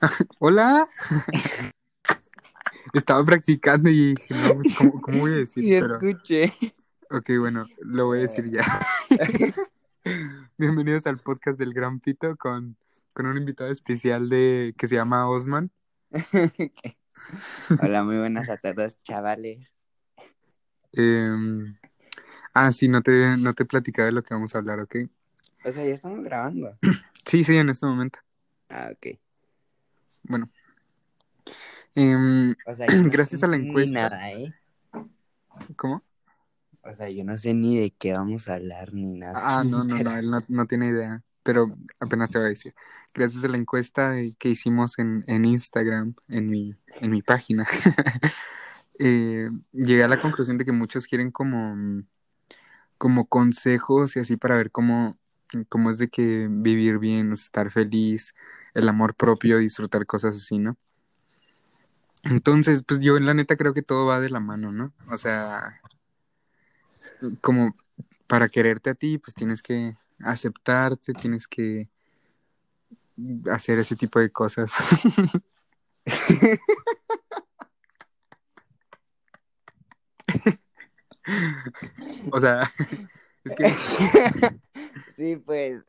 Hola. Estaba practicando y dije, no, pues, ¿cómo, cómo voy a decir? Sí, Pero, escuché. ok, bueno, lo voy a decir ya. Bienvenidos al podcast del Gran Pito con, con un invitado especial de que se llama Osman. Hola, muy buenas a todos, chavales. Em, ah, sí, no te, no te he platicado de lo que vamos a hablar, ¿ok? O sea, ya estamos grabando. Sí, sí, en este momento. Ah, ok. Bueno. Em, O sea, yo no Gracias a la encuesta. nada, ¿eh? ¿Cómo? O sea, yo no sé ni de qué vamos a hablar ni nada. Ah, no, no, no, él no, no tiene idea, pero apenas te voy a decir. Gracias a la encuesta que hicimos en, en Instagram, en mi, en mi página, eh, llegué a la conclusión de que muchos quieren como, como consejos y así para ver cómo, cómo es de que vivir bien, estar feliz, el amor propio, disfrutar cosas así, ¿no? Entonces, pues yo en la neta creo que todo va de la mano, ¿no? O sea, como para quererte a ti, pues tienes que aceptarte, tienes que hacer ese tipo de cosas. O sea, es que, sí, pues.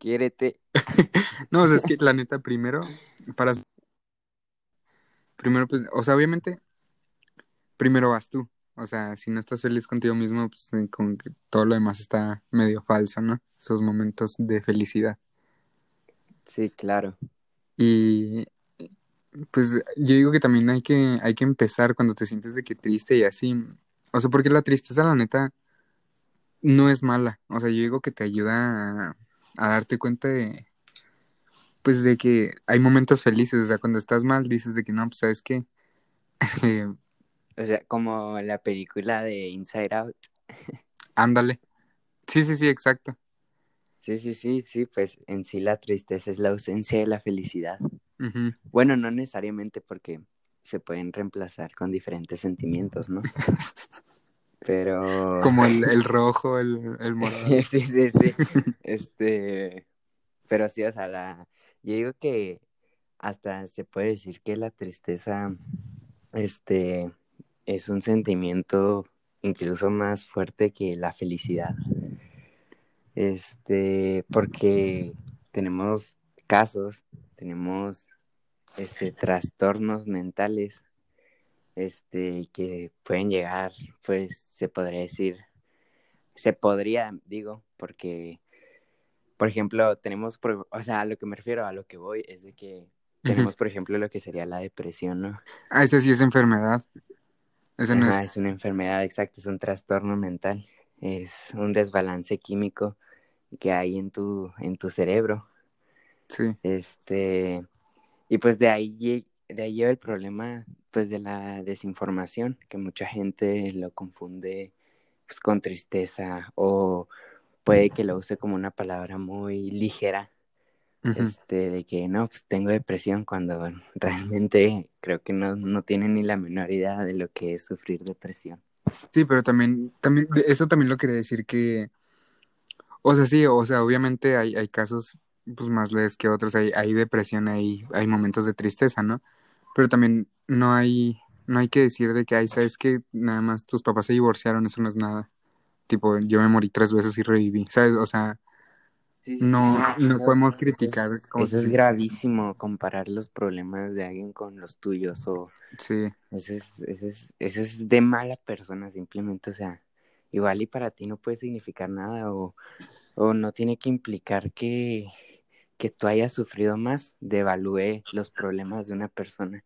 Quiérete. no, o sea, es que la neta, primero, para, primero, pues, o sea, obviamente, primero vas tú. O sea, si no estás feliz contigo mismo, pues eh, como que todo lo demás está medio falso, ¿no? Esos momentos de felicidad. Sí, claro. Y pues yo digo que también hay que, hay que empezar cuando te sientes de que triste y así. O sea, porque la tristeza, la neta, no es mala. O sea, yo digo que te ayuda a, a darte cuenta de, pues de que hay momentos felices. O sea, cuando estás mal, dices de que no, pues sabes qué. O sea, como la película de Inside Out. ándale. Sí, sí, sí, exacto. Sí, sí, sí, sí, pues en sí la tristeza es la ausencia de la felicidad. Bueno, no necesariamente porque se pueden reemplazar con diferentes sentimientos, ¿no? Pero... Como el, el rojo, el, el morado. sí, sí, sí. Este, pero sí, o sea, la, yo digo que hasta se puede decir que la tristeza, este, es un sentimiento incluso más fuerte que la felicidad. Este, porque tenemos casos, tenemos, este, trastornos mentales, este, que pueden llegar, pues, se podría decir, se podría, digo, porque, por ejemplo, tenemos, por- o sea, a lo que me refiero, a lo que voy, es de que tenemos, por ejemplo, lo que sería la depresión, ¿no? Ah, eso sí es enfermedad. Eso no Ajá, es... es una enfermedad, exacto, es un trastorno mental, es un desbalance químico que hay en tu, en tu cerebro. Sí. Este, y pues de ahí, de ahí lleva el problema, pues, de la desinformación, que mucha gente lo confunde, pues, con tristeza, o puede que lo use como una palabra muy ligera, este, de que no, pues tengo depresión, cuando realmente creo que no, no tiene ni la menor idea de lo que es sufrir depresión. Sí, pero también, también, eso también lo quería decir que, o sea, sí, o sea, obviamente hay, hay casos pues más leves que otros, hay, hay depresión, hay, hay momentos de tristeza, ¿no? Pero también no hay, no hay que decir de que, ay, sabes que nada más tus papás se divorciaron, eso no es nada. Tipo, yo me morí tres veces y reviví, ¿sabes? O sea, Sí, sí, no, sí, no podemos criticar Eso, es, eso es gravísimo, comparar los problemas de alguien con los tuyos, o Sí, Eso es, eso es, eso es de mala persona, simplemente, o sea, igual y para ti no puede significar nada o, o no tiene que implicar que, que tú hayas sufrido más, devalúe los problemas de una persona.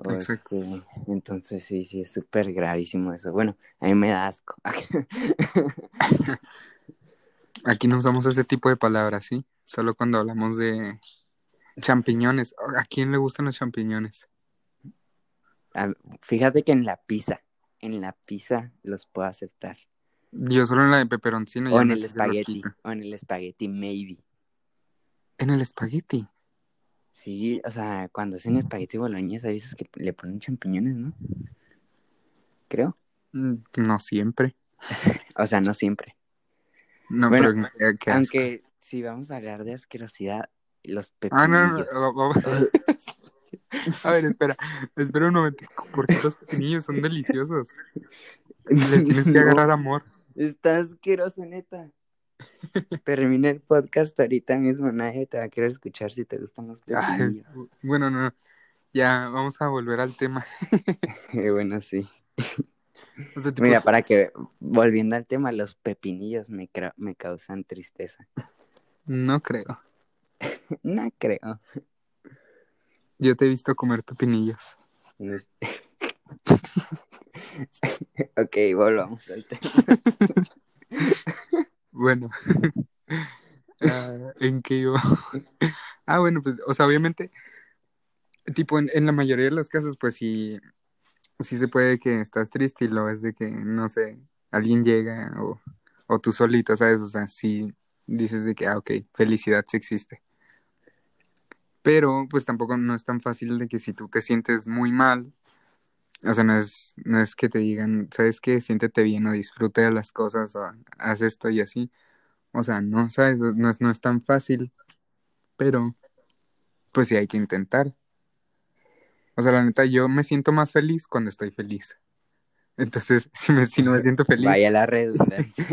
O Exacto. este, entonces sí, sí, es súper gravísimo eso. Bueno, a mí me da asco. aquí no usamos ese tipo de palabras, ¿sí? Solo cuando hablamos de champiñones. ¿A quién le gustan los champiñones? Fíjate que en la pizza, en la pizza los puedo aceptar. Yo solo en la de peperoncino O en el espagueti, o en el espagueti, maybe. En el espagueti. Sí, o sea, cuando hacen espagueti boloñesa, veces que le ponen champiñones, ¿no? Creo. Mm, No siempre. O sea, no siempre. No, Bueno, pero eh, qué. Aunque si vamos a hablar de asquerosidad, los Ah, no, no, pepinillos. no, A ver, espera, espera un momento. Porque los pepinillos son deliciosos. Les tienes que agarrar amor. Está asqueroso, neta. Termina el podcast ahorita mismo, nadie te va a querer escuchar si te gustan los Ay, pepinillos. bueno, no. Ya, vamos a volver al tema. Eh, bueno, sí. O sea, tipo, Mira, para que, volviendo al tema, los pepinillos me, cra- me causan tristeza. no creo. No creo. Yo te he visto comer pepinillos. Ok, volvamos al tema. Bueno. Ah, ¿En qué iba? ah, bueno, pues, o sea, obviamente, tipo, en, la mayoría de los casos, pues sí, sí se puede que estás triste y lo es de que, no sé, alguien llega o, o tú solito, ¿sabes? O sea, sí dices de que, ah, ok, felicidad sí existe. Pero, pues tampoco no es tan fácil de que si tú te sientes muy mal, o sea, no es, no es que te digan, ¿sabes qué? Siéntete bien o disfruta de las cosas o haz esto y así. O sea, no, ¿sabes? No es, no es tan fácil, pero pues sí hay que intentar. O sea, la neta, yo me siento más feliz cuando estoy feliz. Entonces, si, me, si no me siento feliz, Vaya la redundancia.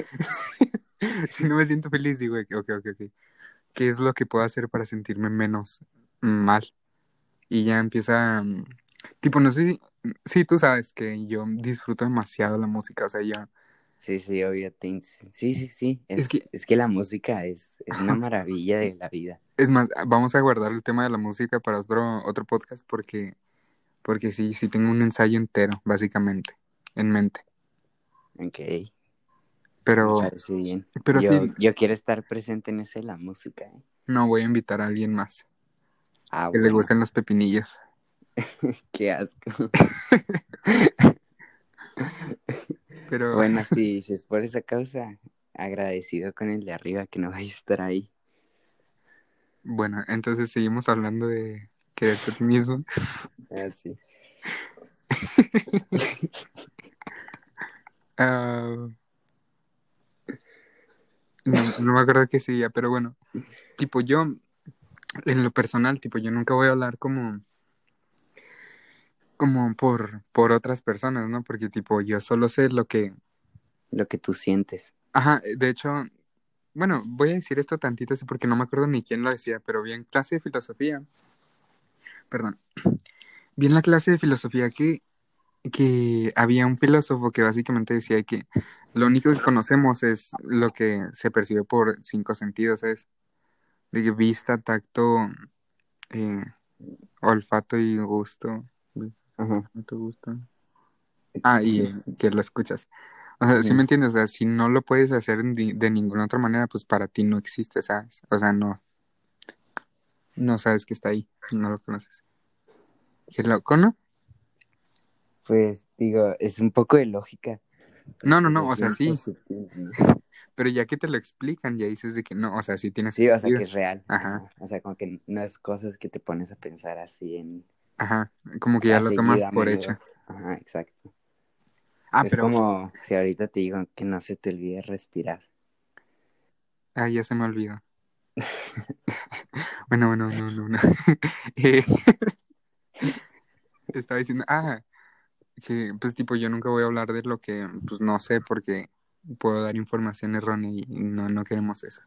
si no me siento feliz, digo, ok, ok, ok. ¿Qué es lo que puedo hacer para sentirme menos mal? Y ya empieza, mm, tipo, no sé si, sí, tú sabes que yo disfruto demasiado la música, o sea, yo, Sí, sí, obvio. Sí, sí, sí. Es, Es que- es que la música es, es una maravilla de la vida. es más, vamos a guardar el tema de la música para otro, otro podcast porque, porque sí, sí tengo un ensayo entero, básicamente, en mente. Ok, Pero bien. pero yo, sí. yo quiero estar presente en ese de la música. ¿eh? no voy a invitar a alguien más Ah, que le gusten los pepinillos. qué asco. Pero Bueno, sí, si es por esa causa, agradecido con el de arriba que no vaya a estar ahí. bueno, entonces seguimos hablando de quererte a ti mismo. Ah, sí. Ah, no, no me acuerdo qué seguía, pero bueno, tipo yo, en lo personal, tipo yo nunca voy a hablar como, como por, por otras personas, ¿no? Porque tipo yo solo sé lo que, Lo que tú sientes. ajá, de hecho, bueno, voy a decir esto tantito así porque no me acuerdo ni quién lo decía, pero vi en clase de filosofía, perdón, vi en la clase de filosofía que, que había un filósofo que básicamente decía que lo único que conocemos es lo que se percibe por cinco sentidos, es de vista, tacto, eh, olfato y gusto. Ajá. Olfato, gusto. Ah, y que lo escuchas. O sea, ¿sí Ujú. me entiendes? O sea, si no lo puedes hacer de, ninguna otra manera, pues para ti no existe, ¿sabes? O sea, no, no sabes que está ahí, no lo conoces. Qué loco, ¿no? Pues digo, es un poco de lógica. No, no, no, o sea, sí, pero ya que te lo explican, ya dices de que no, o sea, sí tienes Sí, o sea, que es real. Ajá. Ajá. O sea, como que no es cosas que te pones a pensar así en... Ajá, como que ya lo tomas por hecho. Ajá, exacto. Ah, es pero, como si ahorita te digo que no se te olvide respirar. ah, ya se me olvidó. Bueno, bueno, no, no, no. Eh, estaba diciendo, ah, que pues tipo yo nunca voy a hablar de lo que pues no sé porque puedo dar información errónea y no, no queremos eso.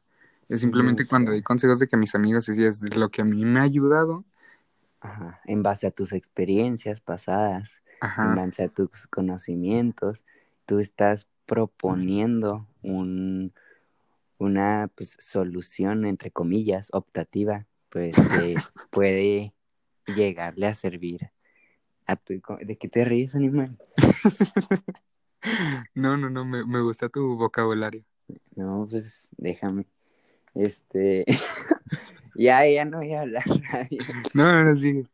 Es simplemente cuando doy consejos de que mis amigos así es de lo que a mí me ha ayudado. Ajá. En base a tus experiencias pasadas, en base a tus conocimientos, tú estás proponiendo un, una pues, solución, entre comillas, optativa, pues que puede llegarle a servir a tu... ¿De qué te ríes, animal? no, no, no, me, me gusta tu vocabulario. No, pues déjame. Este... ya, ya no voy a hablar radio. No, no, sigue.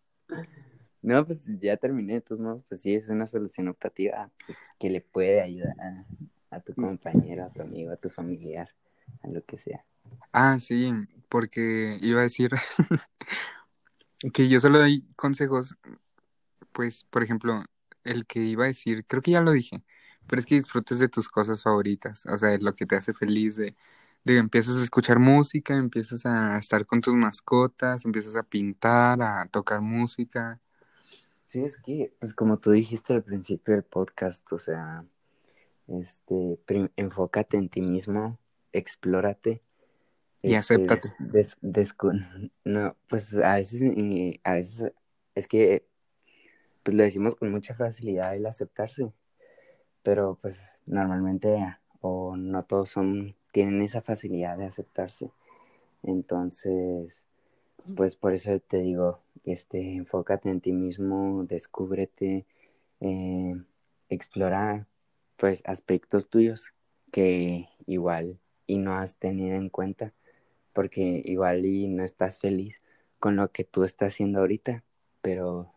No, pues ya terminé, de todos modos, pues sí, es una solución optativa pues, que le puede ayudar a, a tu compañero, a tu amigo, a tu familiar, a lo que sea. Ah, sí, porque iba a decir que yo solo doy consejos, pues, por ejemplo, el que iba a decir, creo que ya lo dije, pero es que disfrutes de tus cosas favoritas, o sea, lo que te hace feliz, de, de empiezas a escuchar música, empiezas a estar con tus mascotas, empiezas a pintar, a tocar música. Sí, es que, pues como tú dijiste al principio del podcast, o sea, este, enfócate en ti mismo, explórate. Y este, acéptate. no, pues a veces, a veces es que, pues lo decimos con mucha facilidad el aceptarse, pero pues normalmente o no todos son, tienen esa facilidad de aceptarse. Entonces, pues por eso te digo, este, enfócate en ti mismo, descúbrete, eh, explora pues aspectos tuyos que igual y no has tenido en cuenta, porque igual y no estás feliz con lo que tú estás haciendo ahorita, pero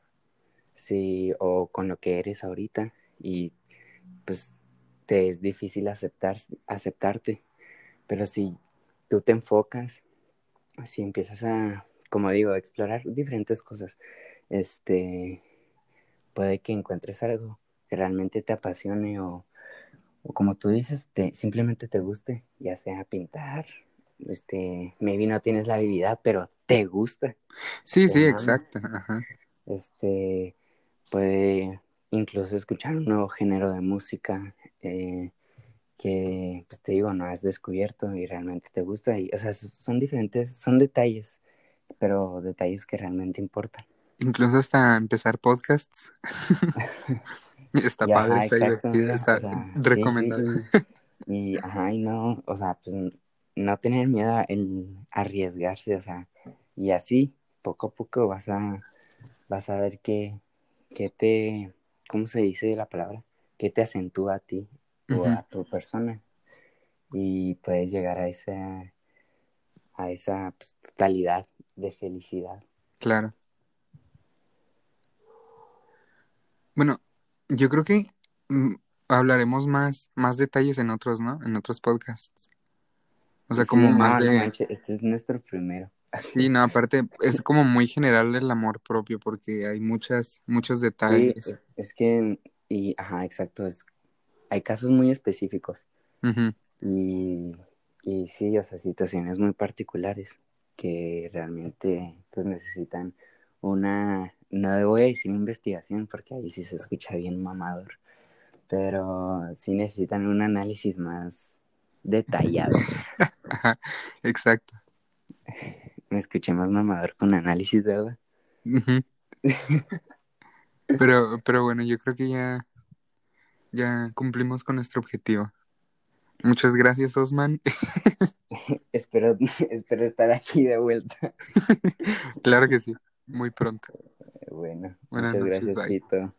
sí, o con lo que eres ahorita, y pues te es difícil aceptar, aceptarte, pero si tú te enfocas, si empiezas a, como digo, a explorar diferentes cosas, este, puede que encuentres algo que realmente te apasione o, como tú dices, te, simplemente te guste, ya sea pintar, este, maybe no tienes la habilidad, pero te gusta. Sí, sí, exacto. Este, puede incluso escuchar un nuevo género de música eh, que, pues te digo, no has descubierto y realmente te gusta. Y, o sea, son diferentes, son detalles, pero detalles que realmente importan. Incluso hasta empezar podcasts. está padre, está divertido, está recomendado. y, ajá, y no, o sea, pues no tener miedo en arriesgarse, o sea, y así, poco a poco vas a, vas a ver que, que te, ¿cómo se dice la palabra? Que te acentúa a ti o a tu persona. Y puedes llegar a esa, a esa pues, totalidad de felicidad. Claro. Bueno, yo creo que mm, hablaremos más, más detalles en otros, ¿no? En otros podcasts. O sea, como más de... este es nuestro primero. Sí, no, aparte es como muy general el amor propio porque hay muchas, muchos detalles. es, que, y, ajá, exacto, es, hay casos muy específicos. y, y sí, o sea, situaciones muy particulares que realmente pues necesitan una no voy a decir investigación porque ahí sí se escucha bien mamador, pero sí necesitan un análisis más detallado. exacto. Me escuché más mamador con análisis, ¿verdad? pero, pero bueno, yo creo que ya, ya cumplimos con nuestro objetivo. Muchas gracias, Osman. espero, espero estar aquí de vuelta. claro que sí, muy pronto. Bueno, muchas gracias, Tito.